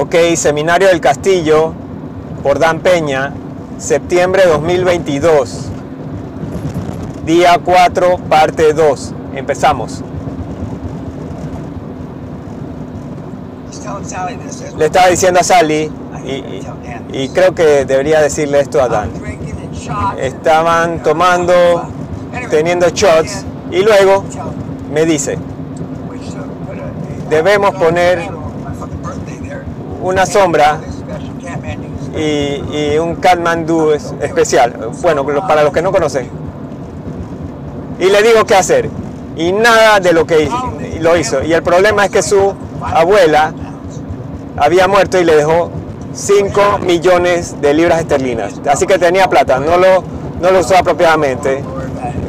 Ok, Seminario del Castillo por Dan Peña, septiembre 2022. Día 4, parte 2. Empezamos. Le estaba diciendo a Sally, y, creo que debería decirle esto a Dan. Estaban tomando, teniendo shots, y luego me dice, debemos poner una sombra y, y un Kathmandu es- especial. Bueno, para los que no conocen. Y le digo qué hacer. Y nada de lo que hizo- lo hizo. Y el problema es que su abuela había muerto y le dejó 5 millones de libras esterlinas. Así que tenía plata, no lo, no lo usó apropiadamente.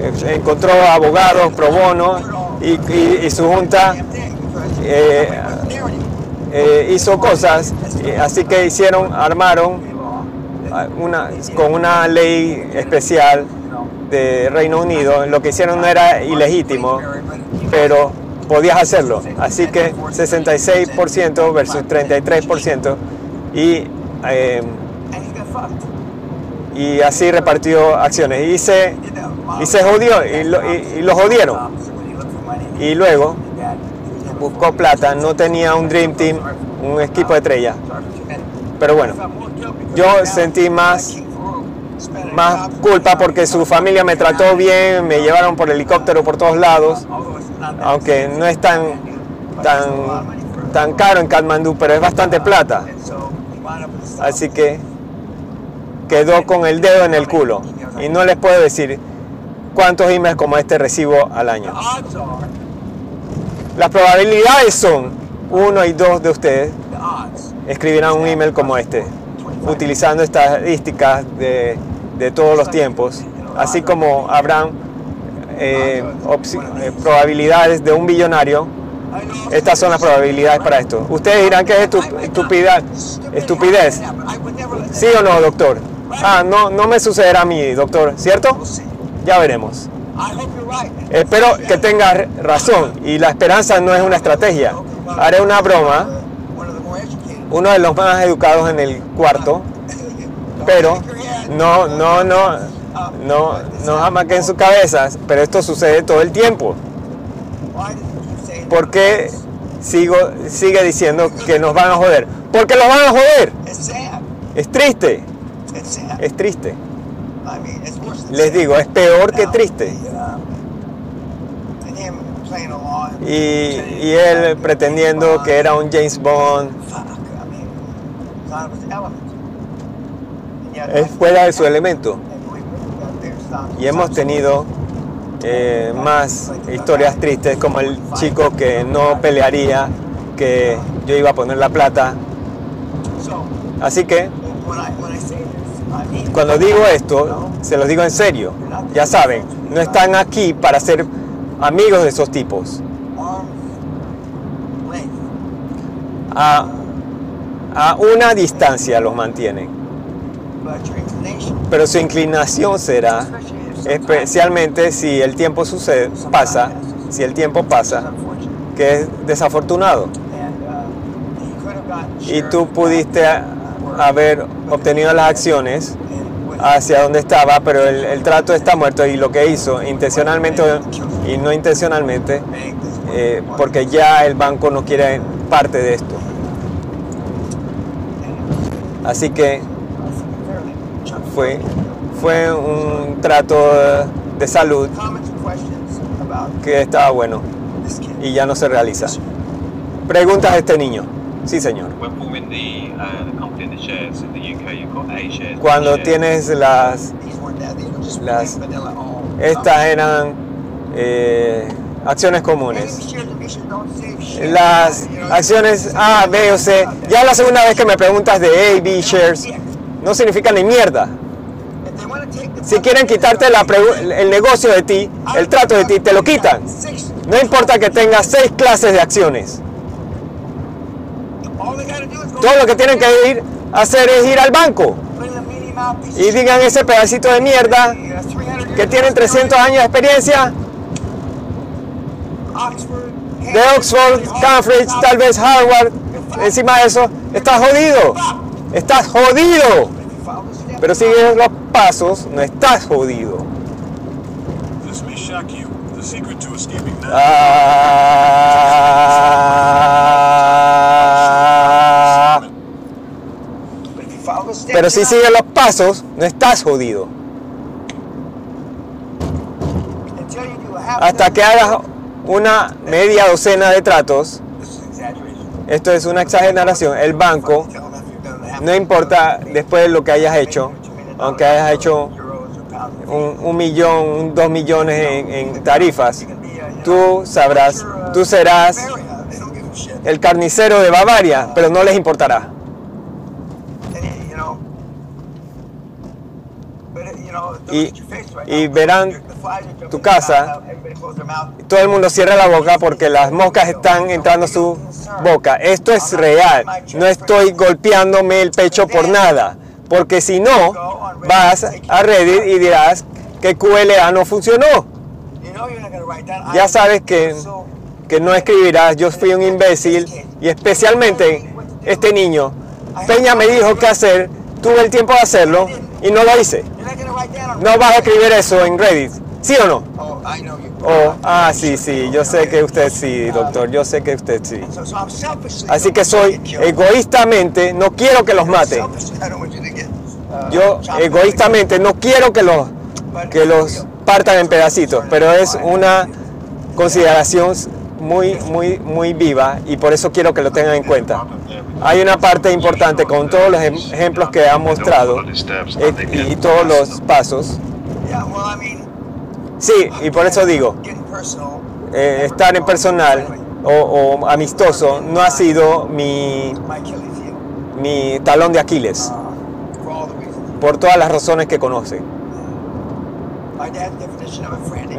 Eh, Encontró abogados pro bono y su junta eh, eh, hizo cosas, eh, así que hicieron, armaron ah, una, con una ley especial de Reino Unido, lo que hicieron no era ilegítimo, pero podías hacerlo. Así que 66% versus 33% y, eh, y así repartió acciones. Y se, y se jodió y lo, y- y lo jodieron. Y luego buscó plata, no tenía un Dream Team, un equipo de estrella. Pero bueno, yo sentí más, más culpa porque su familia me trató bien, me llevaron por helicóptero por todos lados, aunque no es tan, tan, tan caro en Kathmandú, pero es bastante plata. Así que quedó con el dedo en el culo. Y no les puedo decir cuántos emails como este recibo al año. Las probabilidades son uno y dos de ustedes escribirán un email como este, utilizando estadísticas de, de todos los tiempos, así como habrán eh, eh, probabilidades de un billonario. Estas son las probabilidades para esto. Ustedes dirán que es estu- estupidez. estupidez. ¿Sí o no, doctor? Ah, no, no me sucederá a mí, doctor, ¿cierto? Ya veremos. Espero que tengas razón y la esperanza no es una estrategia. Haré una broma, uno de los más educados en el cuarto, pero no, no, no, no, no jamaquen sus cabezas, pero esto sucede todo el tiempo. ¿Por qué sigo, sigue diciendo que nos van a joder? Porque los van a joder. Es triste, es triste. Les digo, es peor que triste. Y, y él pretendiendo que era un James Bond, es fuera de su elemento. Y hemos tenido eh, más historias tristes como el chico que no pelearía, que yo iba a poner la plata. Así que cuando digo esto, se los digo en serio. Ya saben, no están aquí para ser amigos de esos tipos. A, a una distancia los mantienen. Pero su inclinación será, especialmente si el tiempo sucede, pasa, si el tiempo pasa, que es desafortunado. Y tú pudiste haber obtenido las acciones hacia donde estaba, pero el, trato está muerto y lo que hizo, intencionalmente y no intencionalmente, eh, porque ya el banco no quiere parte de esto. Así que fue, fue un trato de salud que estaba bueno y ya no se realiza. Preguntas a este niño. Sí, señor. Cuando tienes las... las estas eran eh, acciones comunes. Las acciones A, B o C. Ya la segunda vez que me preguntas de A, B shares, no significa ni mierda. Si quieren quitarte la el negocio de ti, el trato de ti, te lo quitan. No importa que tengas seis clases de acciones. Todo lo que tienen que ir a hacer es ir al banco y digan ese pedacito de mierda que tienen 300 años de experiencia de Oxford, Cambridge, tal vez Harvard, encima de eso, estás jodido. Estás jodido. Pero si sigues los pasos, no estás jodido. Pero si sigues los pasos, no estás jodido. Hasta que hagas una media docena de tratos, esto es una exageración, el banco, no importa después de lo que hayas hecho, aunque hayas hecho un, un millón, un- dos millones en, en tarifas, tú sabrás, tú serás el carnicero de Bavaria, pero no les importará. Y- verán tu casa. Todo el mundo cierra la boca porque las moscas están entrando a su boca. Esto es real. No estoy golpeándome el pecho por nada. Porque si no, vas a Reddit y dirás que QLA no funcionó. Ya sabes que, que no escribirás yo fui un imbécil y especialmente este niño. Peña me dijo qué hacer, tuve el tiempo de hacerlo y no lo hice. No vas a escribir eso en Reddit, ¿sí o no? Oh, ah, sí, sí, yo sé que usted sí, doctor, yo sé que usted sí. Así que soy egoístamente, no quiero que los mate. Yo egoístamente no quiero que los, que los partan en pedacitos, pero es una consideración muy, muy, muy viva y por eso quiero que lo tengan en cuenta. Hay una parte importante con todos los em- ejemplos que ha mostrado eh, y todos los pasos. Sí, y por eso digo, eh, estar en personal o, o amistoso no ha sido mi, mi talón de Aquiles, por todas las razones que conocen.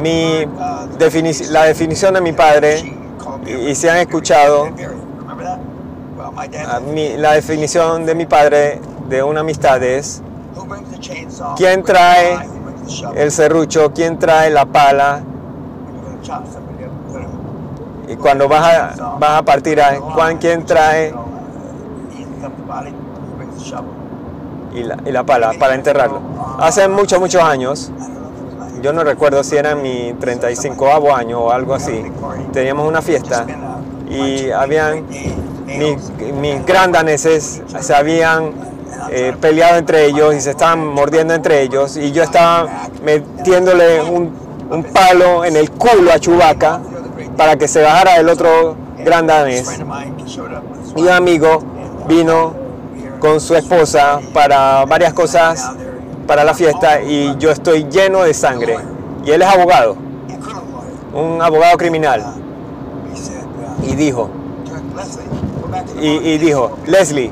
Mi defini- la definición de mi padre, y, y si han escuchado, mí- la definición de mi padre de una amistad es ¿Quién trae el serrucho, quién trae la pala, y cuando vas a, vas a partir, a, ¿cuán- quién trae y la, y la pala para enterrarlo. Hace muchos, muchos años, yo no recuerdo si era mi 35 año o algo así, teníamos una fiesta y habían mis, mis grandaneses se habían eh, peleado entre ellos y se estaban mordiendo entre ellos y yo estaba metiéndole un, un palo en el culo a Chubaca para que se bajara el otro gran danés y un amigo vino con su esposa para varias cosas para la fiesta y yo estoy lleno de sangre. Y él es abogado, un abogado criminal. Y dijo y, dijo Leslie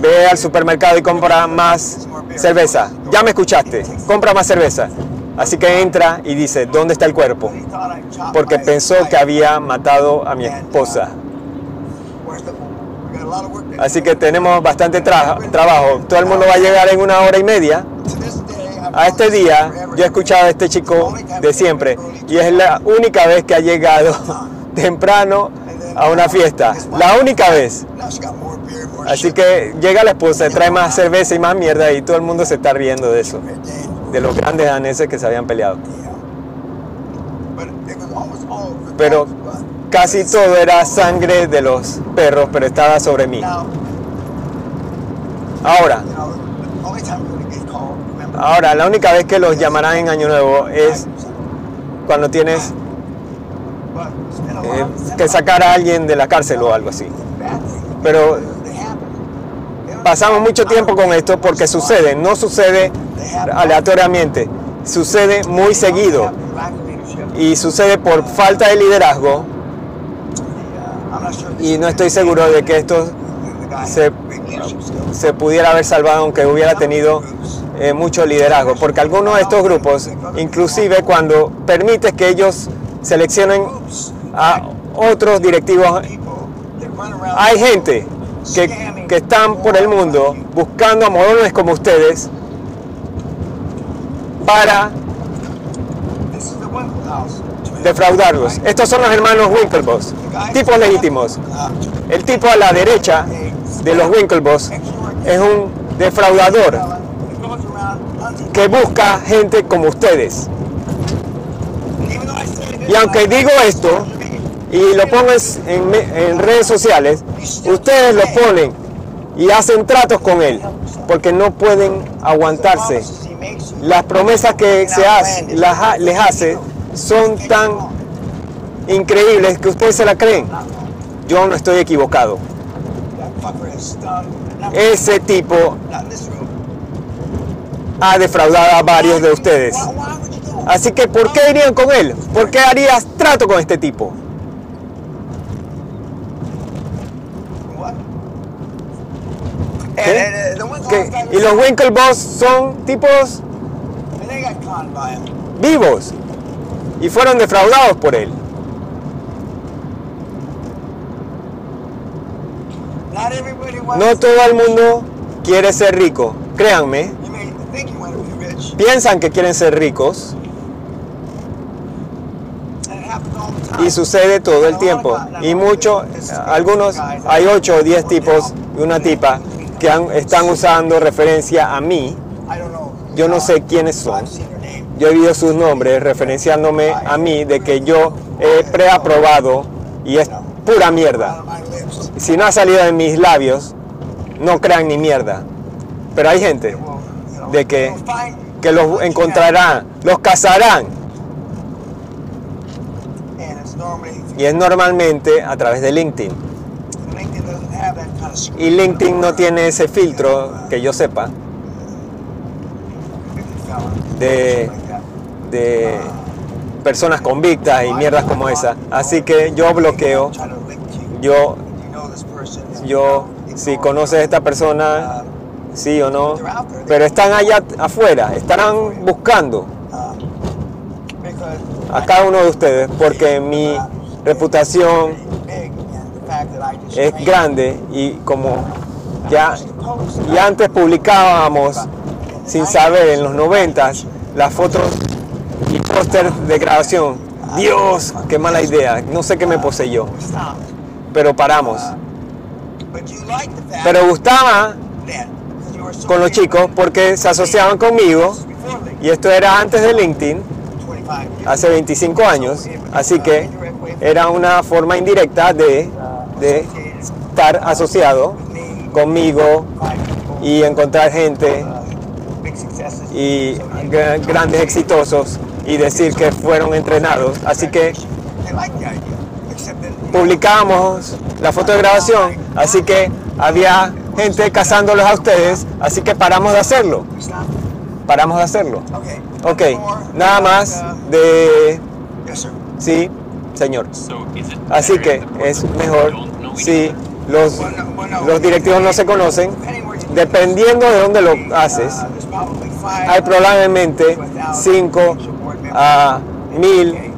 ve al supermercado y compra más cerveza. Ya me escuchaste. Compra más cerveza. Así que entra y dice ¿dónde está el cuerpo? porque pensó que había matado a mi esposa. Así que tenemos bastante tra- trabajo. Todo el mundo va a llegar en una hora y media a este día yo he escuchado a este chico de siempre y es la única vez que ha llegado temprano a una fiesta. La única vez. Así que llega la esposa, trae más cerveza y más mierda y todo el mundo se está riendo de eso. De los grandes daneses que se habían peleado. Pero casi todo era sangre de los perros, pero estaba sobre mí. Ahora, ahora, la única vez que los llamarán en Año Nuevo es cuando tienes eh, que sacar a alguien de la cárcel o algo así. Pero pasamos mucho tiempo con esto porque sucede, no sucede aleatoriamente, sucede muy seguido y sucede por falta de liderazgo y no estoy seguro de que esto se, se pudiera haber salvado aunque hubiera tenido eh, mucho liderazgo, porque algunos de estos grupos, inclusive cuando permites que ellos seleccionen a otros directivos, hay gente que, que están por el mundo buscando a morones como ustedes para defraudarlos. Estos son los hermanos Winklevoss, tipos legítimos. El tipo a la derecha de los Winklevoss es un defraudador que busca gente como ustedes. Y aunque digo esto y lo pongo en, redes sociales, ustedes lo ponen y hacen tratos con él porque no pueden aguantarse. Las promesas que se hace, les hace son tan increíbles que ustedes se la creen. Yo no estoy equivocado. Ese tipo ha defraudado a varios de ustedes. Así que, ¿por qué irían con él? ¿Por qué harías trato con este tipo? Y los Winklevoss son tipos vivos y fueron defraudados por él. No todo el mundo quiere ser rico, créanme. Piensan que quieren ser ricos y sucede todo el tiempo. Y muchos, algunos, hay 8 o 10 tipos y una tipa que están usando referencia a mí. Yo no sé quiénes son. Yo he oído sus nombres referenciándome a mí de que yo he preaprobado y es pura mierda. Si no ha salido de mis labios, no crean ni mierda. Pero hay gente de que, que los encontrarán, los cazarán. Y es normalmente a través de LinkedIn. Y LinkedIn no tiene ese filtro, que yo sepa, de, de personas convictas y mierdas como esa. Así que yo bloqueo, yo, yo, si conoces a esta persona, sí o no, pero están allá afuera, estarán buscando a cada uno de ustedes porque mi reputación es grande y como ya, ya antes publicábamos sin saber en los noventas las fotos y póster de grabación. Dios, qué mala idea. No sé qué me poseyó. Pero paramos. Pero gustaba con los chicos porque se asociaban conmigo y esto era antes de LinkedIn, hace 25 años, así que era una forma indirecta de, de estar asociado conmigo y encontrar gente y grandes exitosos y decir que fueron entrenados. Así que publicamos la foto de grabación, así que había gente cazándolos a ustedes, así que paramos de hacerlo. Paramos de hacerlo. Ok, nada más de... Sí, señor. Así que es mejor si los, los directivos no se conocen, dependiendo de dónde lo haces, hay probablemente 5 a 1000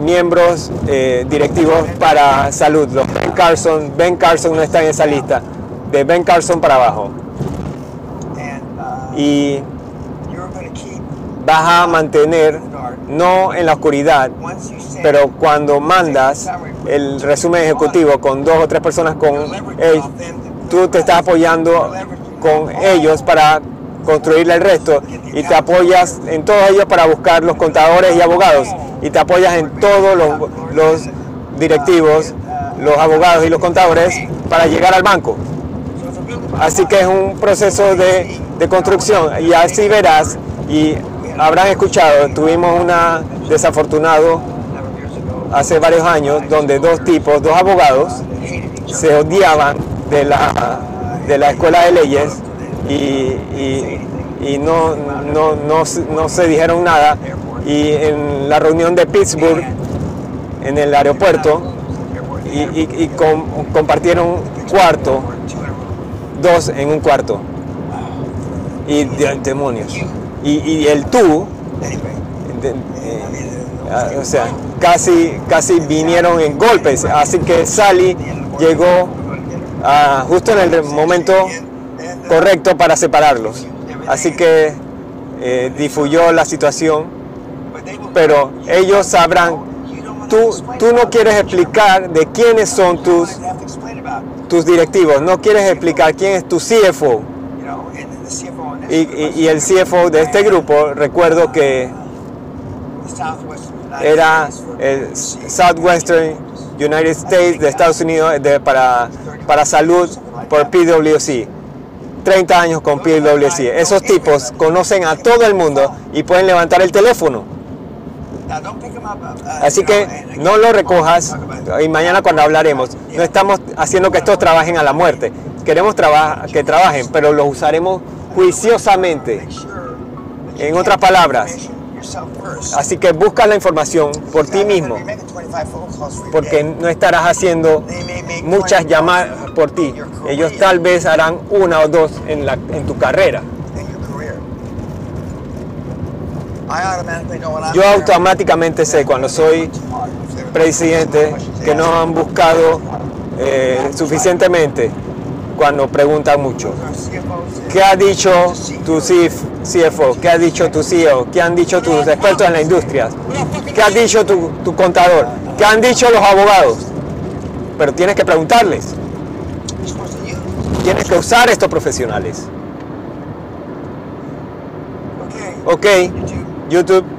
miembros eh, directivos para salud. Los Ben Carson, Ben Carson no está en esa lista, de Ben Carson para abajo. Y vas a mantener, no en la oscuridad, pero cuando mandas el resumen ejecutivo con dos o tres personas con ellos, tú te estás apoyando con ellos para construirle el resto y te apoyas en todos ellos para buscar los contadores y abogados y te apoyas en todos los, directivos, los abogados y los contadores para llegar al banco. Así que es un proceso de, de construcción y así verás y habrán escuchado, tuvimos una desafortunado hace varios años donde dos tipos, dos abogados, se odiaban de la, de la escuela de leyes y, no, no, se dijeron nada. Y en la reunión de Pittsburgh, en el aeropuerto, y, compartieron cuarto, dos en un cuarto. Y demonios. Y, el tú, eh, o sea, casi, casi vinieron en golpes. Así que Sally llegó ah, justo en el momento correcto para separarlos. Así que eh, difuyó la situación, pero ellos sabrán, tú, tú no quieres explicar de quiénes son tus tus directivos, no quieres explicar quién es tu CFO. Y, y- y el CFO de este grupo, recuerdo que era el Southwestern United States de Estados Unidos de- para, para salud por PwC. 30 años con PwC. Esos tipos conocen a todo el mundo y pueden levantar el teléfono. Así que no lo recojas y mañana cuando hablaremos, no estamos haciendo que estos trabajen a la muerte. Queremos traba- que trabajen, pero los usaremos juiciosamente. En otras palabras, Así que busca la información por ti mismo, porque no estarás haciendo muchas llamadas por ti. Ellos tal vez harán una o dos en, la, en tu carrera. Yo automáticamente sé cuando soy presidente que no han buscado eh, suficientemente cuando preguntan mucho. ¿Qué ha dicho tu CF CFO? ¿Qué ha dicho tu CEO? ¿Qué han dicho tus expertos en la industria? ¿Qué ha dicho tu, tu contador? ¿Qué han dicho los abogados? Pero tienes que preguntarles. Tienes que usar estos profesionales. Ok, YouTube.